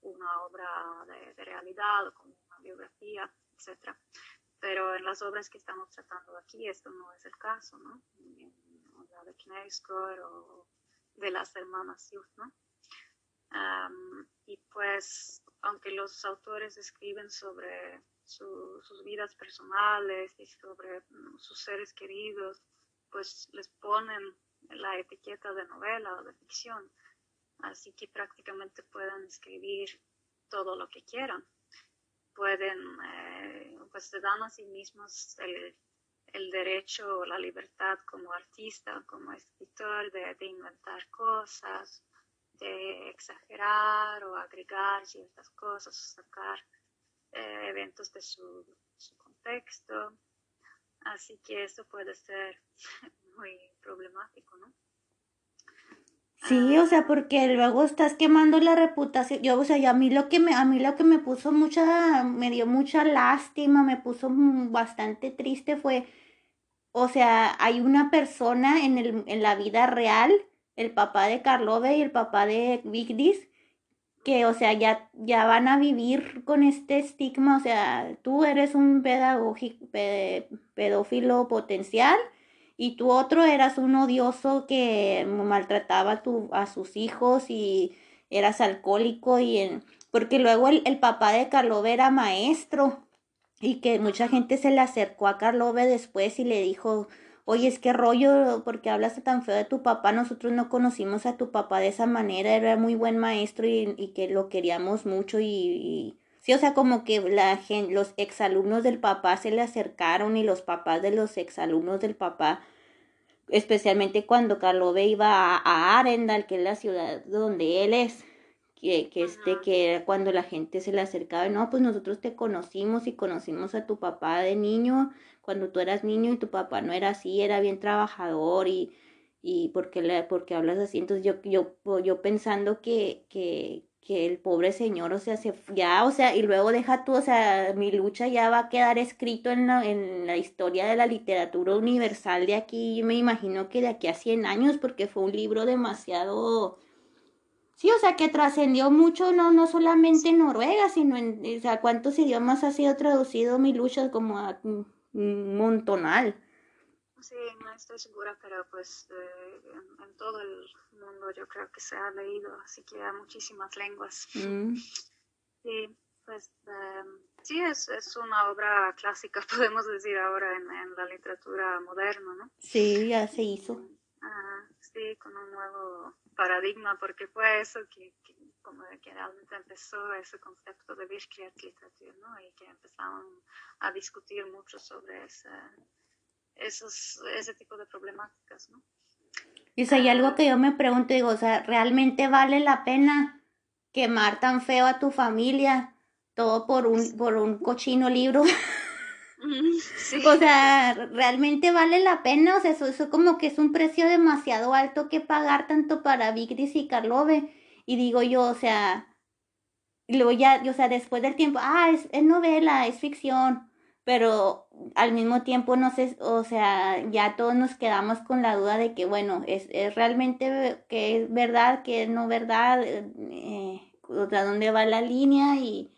una obra de, realidad o como una biografía, etc. Pero en las obras que estamos tratando aquí esto no es el caso, ¿no? La de Knausgård o de las hermanas Youth, ¿no? y pues, aunque los autores escriben sobre sus vidas personales y sobre mm, sus seres queridos, pues les ponen la etiqueta de novela o de ficción. Así que prácticamente pueden escribir todo lo que quieran. Pueden, eh, pues se dan a sí mismos el, el derecho o la libertad como artista, como escritor, de, de, inventar cosas, de exagerar o agregar ciertas cosas, sacar eh, eventos de su, contexto. Así que eso puede ser *laughs* muy problemático, ¿no? Sí, o sea, porque luego estás quemando la reputación. Yo, o sea, a mí lo que me, a mí lo que me puso mucha, me dio mucha lástima, me puso bastante triste fue, o sea, hay una persona en el, en la vida real, el papá de Carlove y el papá de Vigdis, que, o sea, ya, ya van a vivir con este estigma, o sea, tú eres un pedófilo potencial y tú otro eras un odioso que maltrataba a, tu, a sus hijos y eras alcohólico y porque luego el, el papá de Carlove era maestro y que mucha gente se le acercó a Carlove después y le dijo, oye, es que rollo, porque hablaste tan feo de tu papá, nosotros no conocimos a tu papá de esa manera, era muy buen maestro y, que lo queríamos mucho y, sí, o sea, como que la los exalumnos del papá se le acercaron y los papás de los exalumnos del papá, especialmente cuando Carlove iba a, a Arendal, que es la ciudad donde él es, que, que este, que cuando la gente se le acercaba, no, pues nosotros te conocimos y conocimos a tu papá de niño, cuando tú eras niño y tu papá no era así, era bien trabajador y, y porque, le, porque hablas así, entonces yo, yo, yo pensando que, que, que el pobre señor, o sea, se, ya, o sea, y luego deja tú, o sea, mi lucha ya va a quedar escrito en la, en la historia de la literatura universal de aquí, me imagino que de aquí a 100 años, porque fue un libro demasiado Sí, o sea, que trascendió mucho, no, no solamente en Noruega, sino en, o sea, cuántos idiomas ha sido traducido mi lucha como a un montonal. Sí, no estoy segura, pero pues eh, en, todo el mundo yo creo que se ha leído, así que hay muchísimas lenguas. Mm. Sí, pues em, sí, es, es, una obra clásica, *laughs* podemos decir ahora, en, en, la literatura moderna, ¿no? Sí, ya se hizo. Sí, con un nuevo paradigma, porque fue eso que, como de que realmente empezó ese concepto de literatura, ¿no? Y que empezaron a discutir mucho sobre ese, esos, ese tipo de problemáticas, ¿no? Y si hay algo ah. que yo me pregunto, digo, o sea, ¿realmente vale la pena quemar tan feo a tu familia? Todo por un, por un cochino libro. *laughs* O sea, realmente vale la pena, o sea, eso, eso, como que es un precio demasiado alto que pagar tanto para Vigris y Carlove. Y digo yo, o sea, luego ya, o sea, después del tiempo, ah, es, es novela, es ficción, pero al mismo tiempo no sé, o sea, ya todos nos quedamos con la duda de que, bueno, es, es realmente que es verdad, que es no verdad, eh, o sea, dónde va la línea y...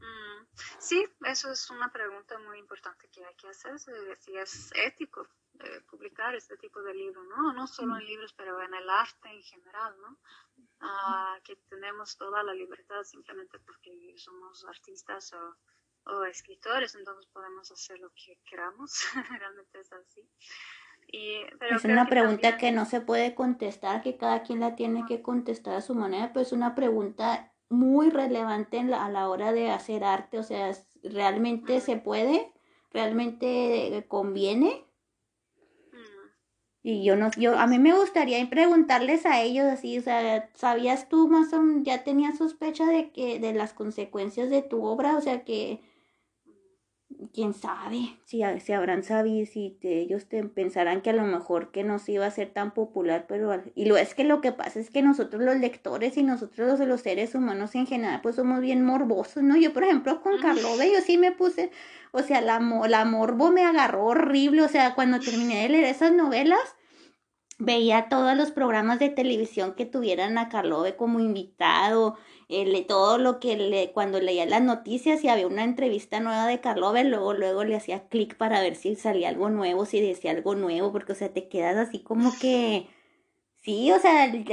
Mm, sí, eso es una pregunta muy importante que hay que hacerse, si es ético eh, publicar este tipo de libros, ¿no? No solo en libros, pero en el arte en general, ¿no? Ah, que tenemos toda la libertad simplemente porque somos artistas o o escritores, entonces podemos hacer lo que queramos, *laughs* realmente es así. Y, es una pregunta que no se puede contestar, que cada quien la tiene que contestar a su manera, pero es una pregunta muy relevante en la, a la hora de hacer arte, o sea, ¿realmente se puede? ¿Realmente conviene? Y yo no, yo, a mí me gustaría preguntarles a ellos así, o sea, ¿sabías tú más o ya tenías sospecha de que, de las consecuencias de tu obra? O sea, que, quién sabe si, si habrán sabido, si ellos te pensarán que a lo mejor que no se iba a ser tan popular, pero y lo es que lo que pasa es que nosotros los lectores y nosotros los, los seres humanos en general pues somos bien morbosos, ¿no? Yo por ejemplo con Carlove yo sí me puse, o sea, la, la morbo me agarró horrible, o sea, cuando terminé de leer esas novelas, veía todos los programas de televisión que tuvieran a Carlove como invitado, eh, todo lo que le, cuando leía las noticias y había una entrevista nueva de Carlove, luego, luego le hacía clic para ver si salía algo nuevo, si decía algo nuevo, porque, o sea, te quedas así como que, *laughs* sí, o sea, el,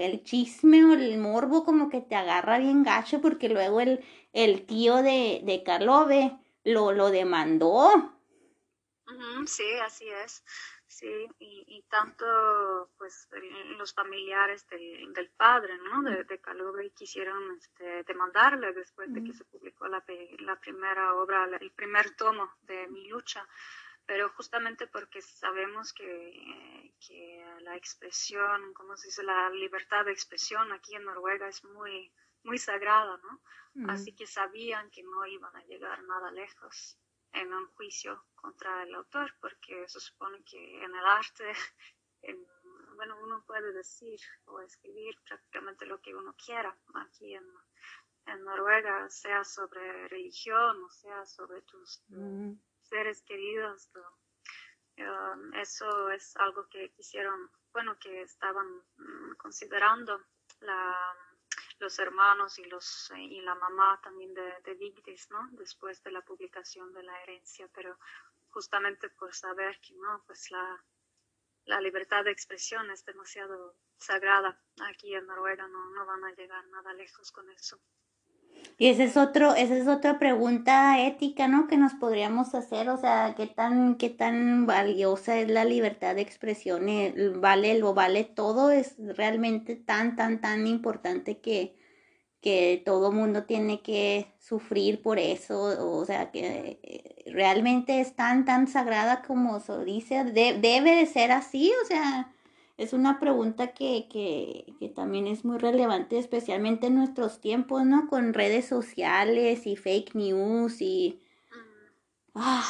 el chisme o el morbo como que te agarra bien gacho, porque luego el, el tío de, de Carlove lo, lo demandó. sí, así es. Sí, y, y tanto pues los familiares del padre, ¿no? De, de quisieron este, demandarle después de que se publicó la, la primera obra, el primer tomo de Mi lucha, pero justamente porque sabemos que, que la expresión, ¿cómo se dice? La libertad de expresión aquí en Noruega es muy, muy sagrada, ¿no? Así que sabían que no iban a llegar nada lejos en un juicio contra el autor, porque se supone que en el arte, *laughs* bueno, uno puede decir o escribir prácticamente lo que uno quiera aquí en, en Noruega, sea sobre religión o sea sobre tus mm. seres queridos. Um, eso es algo que quisieron, bueno, que estaban mm, considerando la los hermanos y, los, y la mamá también de, de ¿no? Después de la publicación de la herencia, pero justamente por saber que no, pues la, la libertad de expresión es demasiado sagrada aquí en Noruega, no, no van a llegar nada lejos con eso. Y esa es otro, esa es otra pregunta ética, ¿no? Que nos podríamos hacer, o sea, qué tan, qué tan valiosa es la libertad de expresión, eh, vale, lo vale todo, es realmente tan, tan, tan importante que, que todo mundo tiene que sufrir por eso, o sea, que eh, realmente es tan, tan sagrada como se dice, debe de ser así, o sea, es una pregunta que, que, que, también es muy relevante, especialmente en nuestros tiempos, ¿no? Con redes sociales y fake news y... Ah,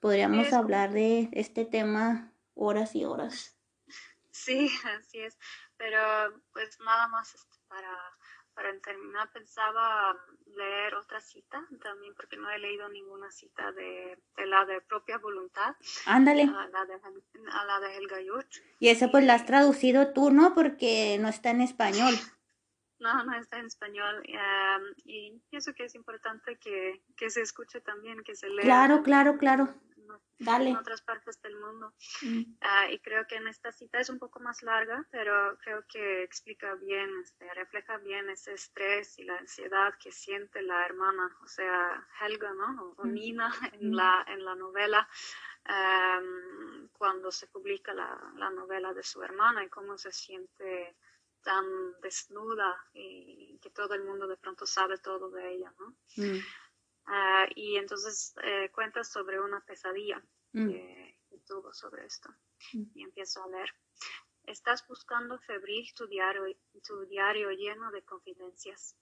podríamos hablar de este tema horas y horas. Sí, *laughs* así es, pero pues nada más este, para para terminar pensaba leer otra cita también porque no he leído ninguna cita de, la de propia voluntad. Ándale. A la de, a la de Helga Jurt. Y esa pues la has traducido tú, ¿no? Porque no está en español. No, no está en español. Em, y pienso que es importante que, que, se escuche también, que se lea. Claro, claro, claro en otras partes del mundo. Mm. Ah, y creo que en esta cita es un poco más larga, pero creo que explica bien, este, refleja bien ese estrés y la ansiedad que siente la hermana, o sea, Helga, ¿no? O, mm. Nina en, mm. la, en la novela. Em, cuando se publica la, la, novela de su hermana y cómo se siente tan desnuda y que todo el mundo de pronto sabe todo de ella, ¿no? Ah, y entonces eh, cuenta sobre una pesadilla mm. que tuvo sobre esto. Mm. Y empiezo a leer. Estás buscando febril tu diario, tu diario lleno de confidencias.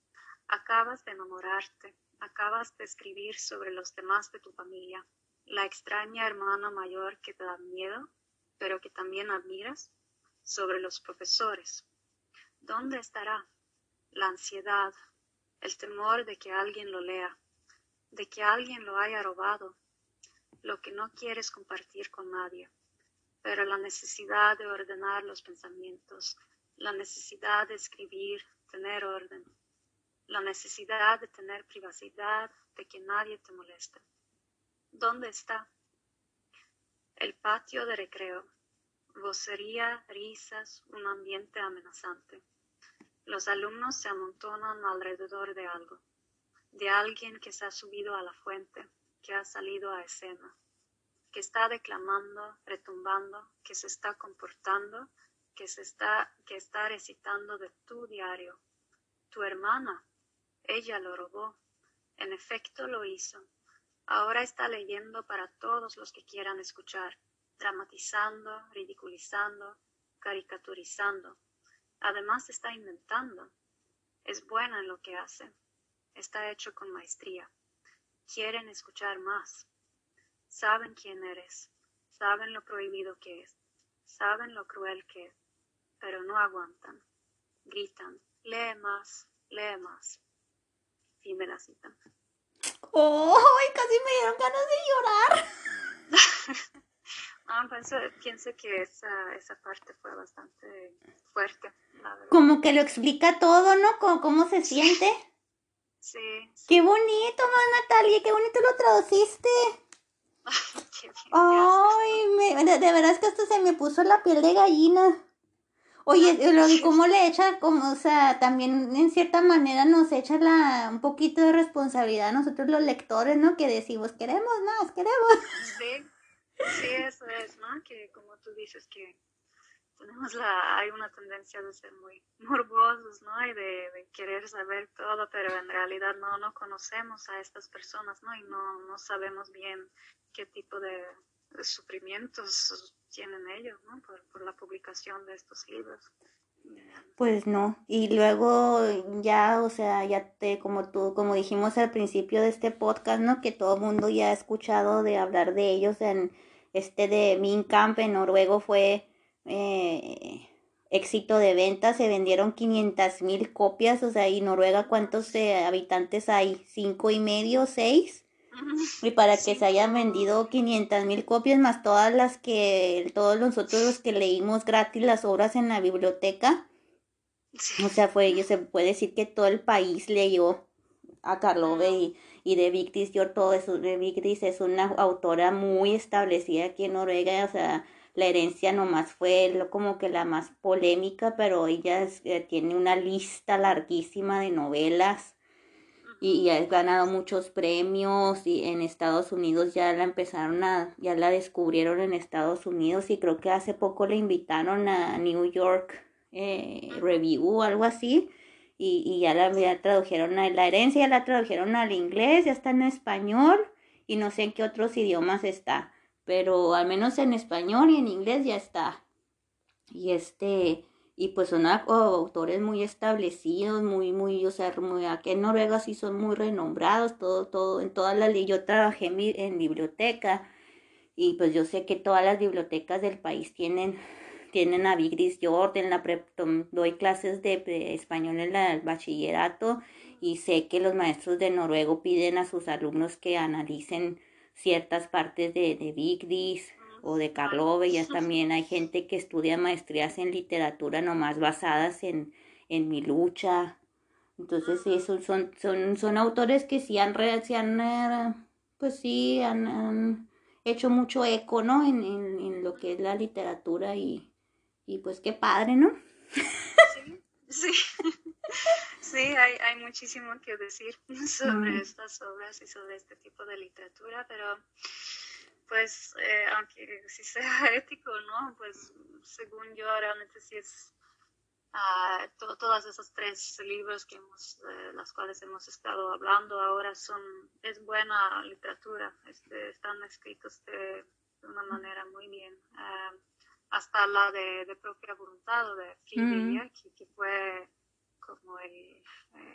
Acabas de enamorarte, acabas de escribir sobre los demás de tu familia, la extraña hermana mayor que te da miedo, pero que también admiras, sobre los profesores. ¿Dónde estará la ansiedad, el temor de que alguien lo lea, de que alguien lo haya robado, lo que no quieres compartir con nadie? pero la necesidad de ordenar los pensamientos, la necesidad de escribir, tener orden, la necesidad de tener privacidad, de que nadie te moleste. ¿Dónde está? El patio de recreo, vocería, risas, un ambiente amenazante. Los alumnos se amontonan alrededor de algo, de alguien que se ha subido a la fuente, que ha salido a escena que está declamando, retumbando, que se está comportando, que, se está, que está recitando de tu diario. Tu hermana, ella lo robó, en efecto lo hizo. Ahora está leyendo para todos los que quieran escuchar, dramatizando, ridiculizando, caricaturizando. Además está inventando. Es buena en lo que hace. Está hecho con maestría. Quieren escuchar más. Saben quién eres, saben lo prohibido que es, saben lo cruel que es, pero no aguantan. Gritan, lee más, lee más. Fin de la cita. ¡Oh! Casi me dieron ganas de llorar. *laughs* ah, pienso, pienso, que esa, esa parte fue bastante fuerte. Como que lo explica todo, ¿no? Como cómo se siente. Sí. Qué bonito, más Natalia, qué bonito lo traduciste. *laughs* Ay, me, de, de, veras que hasta se me puso la piel de gallina. Oye, lo de cómo le echa, como, o sea, también en cierta manera nos echa la, un poquito de responsabilidad a nosotros los lectores, ¿no? Que decimos, queremos más, queremos. Sí, sí, eso es, ¿no? Que como tú dices que tenemos la, hay una tendencia de ser muy morbosos, ¿no? Y de, querer saber todo, pero en realidad no, no conocemos a estas personas, ¿no? Y no, no sabemos bien qué tipo de, sufrimientos tienen ellos, ¿no? Por, por, la publicación de estos libros. Pues no, y luego ya, o sea, ya te, como tú, como dijimos al principio de este podcast, ¿no? Que todo el mundo ya ha escuchado de hablar de ellos en este de Min Camp en Noruego fue eh, éxito de venta, se vendieron 500 mil copias, o sea, y Noruega, ¿cuántos eh, habitantes hay? ¿Cinco y medio, seis? Y para que se hayan vendido 500 mil copias, más todas las que, todos nosotros los que leímos gratis las obras en la biblioteca, o sea, fue, se puede decir que todo el país leyó a Karlove y, y de Victis, yo todo eso, de Victis es una autora muy establecida aquí en Noruega, o sea, la herencia nomás fue como que la más polémica, pero ella eh, tiene una lista larguísima de novelas y, ha ganado muchos premios y en Estados Unidos ya la empezaron a, ya la descubrieron en Estados Unidos y creo que hace poco le invitaron a New York eh, Review o algo así y, y ya la ya tradujeron a la herencia, ya la tradujeron al inglés, ya está en español y no sé en qué otros idiomas está pero al menos en español y en inglés ya está. Y este, y pues son autores muy establecidos, muy, muy, o sea, muy, aquí en Noruega sí son muy renombrados, todo, todo, en todas las, yo trabajé en, biblioteca y pues yo sé que todas las bibliotecas del país tienen, tienen a Vigris en la doy clases de, de español en el bachillerato y sé que los maestros de noruego piden a sus alumnos que analicen ciertas partes de, de Vigdis o de Karlove, ya también hay gente que estudia maestrías en literatura nomás basadas en, en mi lucha. Entonces, sí, son, son, son, autores que sí han, han eh, pues sí, han, hecho mucho eco, ¿no? En, en, en, lo que es la literatura y, y pues qué padre, ¿no? Sí, sí. *laughs* Sí, hay, hay muchísimo que decir *laughs* sobre estas obras y sobre este tipo de literatura, pero pues eh, aunque sí sea *laughs* ético, ¿no? Pues según yo realmente sí es uh, to todas esos tres libros que hemos, de las cuales hemos estado hablando ahora son, es buena literatura, este, están escritos de de una manera muy bien. Um, hasta la de, propia voluntad o de Friedrich, que, fue como el,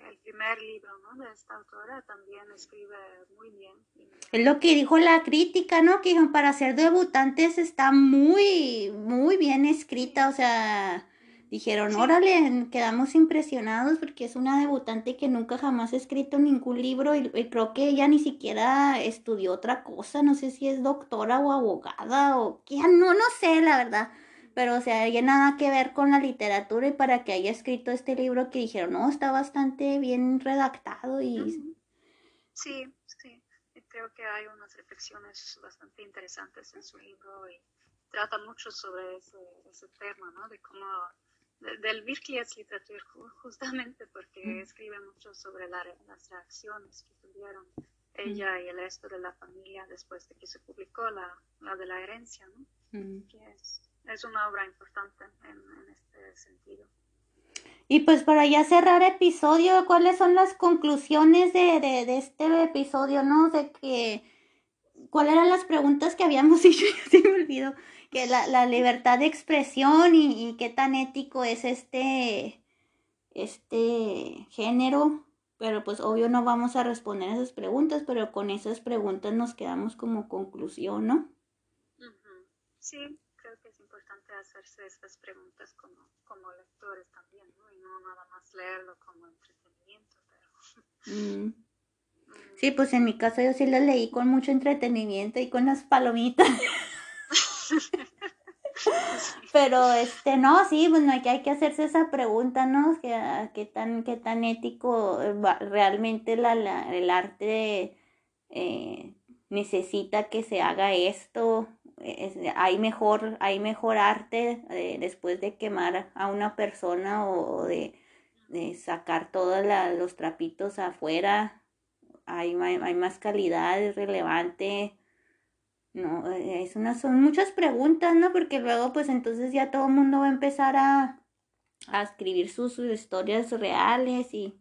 el primer libro ¿no? de esta autora, también escribe muy bien. Es lo que dijo la crítica, ¿no? Que para ser debutantes está muy, muy bien escrita, o sea, dijeron, órale, quedamos impresionados porque es una debutante que nunca jamás ha escrito ningún libro y, creo que ella ni siquiera estudió otra cosa, no sé si es doctora o abogada o qué, no, no sé, la verdad. Pero, o sea, ella nada que ver con la literatura y para que haya escrito este libro que dijeron, no, está bastante bien redactado y... Sí, sí, creo que hay unas reflexiones bastante interesantes en su libro y trata mucho sobre ese, ese tema, ¿no? De cómo del Virklighetslitteratur justamente porque escribe mucho sobre las reacciones que tuvieron ella y el resto de la familia después de que se publicó la, la de la herencia, ¿no? que es, es, una obra importante en, en, este sentido. Y pues para ya cerrar episodio, ¿cuáles son las conclusiones de, de, de este episodio, no? De que, ¿cuáles eran las preguntas que habíamos *laughs* dicho? Ya se me olvidó que la, la libertad de expresión y, qué tan ético es este, este género. Pero pues obvio no vamos a responder esas preguntas, pero con esas preguntas nos quedamos como conclusión, ¿no? Sí, creo que es importante hacerse estas preguntas como, como lectores también, ¿no? Y no nada más leerlo como entretenimiento, pero... Mm. Mm. *laughs* Sí, pues en mi caso yo sí lo leí con mucho entretenimiento y con las palomitas. *laughs* Pero este, no, sí, bueno, pues, que hay que hacerse esa pregunta, ¿no? ¿Qué, tan, qué tan ético realmente la, el arte eh, necesita que se haga esto? Hay mejor, hay mejor arte eh, después de quemar a una persona o, de, sacar todos los trapitos afuera. Hay, hay más calidad, es relevante no, eh, es una, son muchas preguntas, ¿no? Porque luego, pues entonces ya todo el mundo va a empezar a, a escribir sus, historias reales y...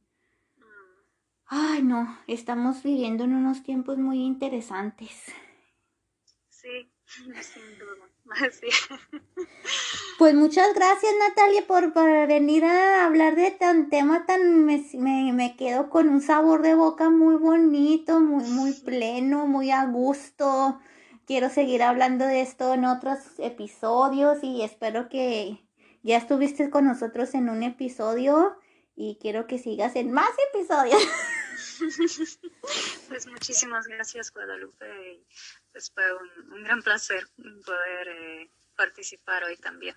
Ay, no, estamos viviendo en unos tiempos muy interesantes. Sí, *laughs* sin duda. *laughs* Pues muchas gracias Natalia por, por, venir a hablar de tan tema tan me, me, me, quedo con un sabor de boca muy bonito, muy, muy pleno, muy a gusto quiero seguir hablando de esto en otros episodios y espero que ya estuviste con nosotros en un episodio y quiero que sigas en más episodios. *laughs* Pues muchísimas gracias Guadalupe pues fue un, gran placer poder eh, participar hoy también.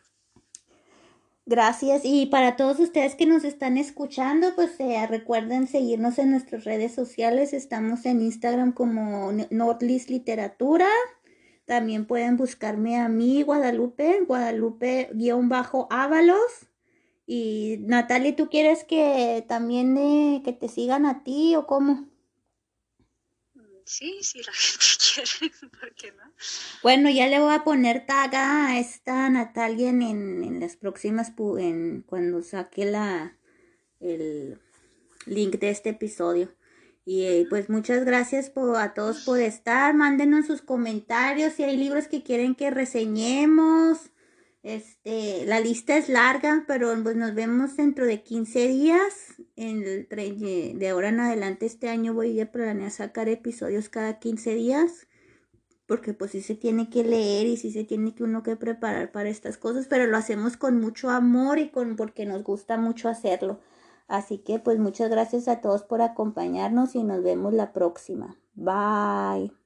Gracias y para todos ustedes que nos están escuchando, pues eh, recuerden seguirnos en nuestras redes sociales. Estamos en Instagram como Nordlist Literatura, también pueden buscarme a mí, Guadalupe, Guadalupe-Ábalos. Y Natalia, ¿tú quieres que también eh, que te sigan a ti o cómo? Sí, sí, la *laughs* gente quiere, ¿por qué no? Bueno, ya le voy a poner taga a esta Natalia en, en las próximas, en, cuando saque la, el link de este episodio. Y eh, pues muchas gracias a todos por estar. Mándenos sus comentarios si hay libros que quieren que reseñemos. Este, la lista es larga, pero pues nos vemos dentro de 15 días. En el, de ahora en adelante este año voy a planear sacar episodios cada 15 días. Porque pues sí se tiene que leer y sí se tiene que uno que preparar para estas cosas, pero lo hacemos con mucho amor y con porque nos gusta mucho hacerlo. Así que pues muchas gracias a todos por acompañarnos y nos vemos la próxima. Bye.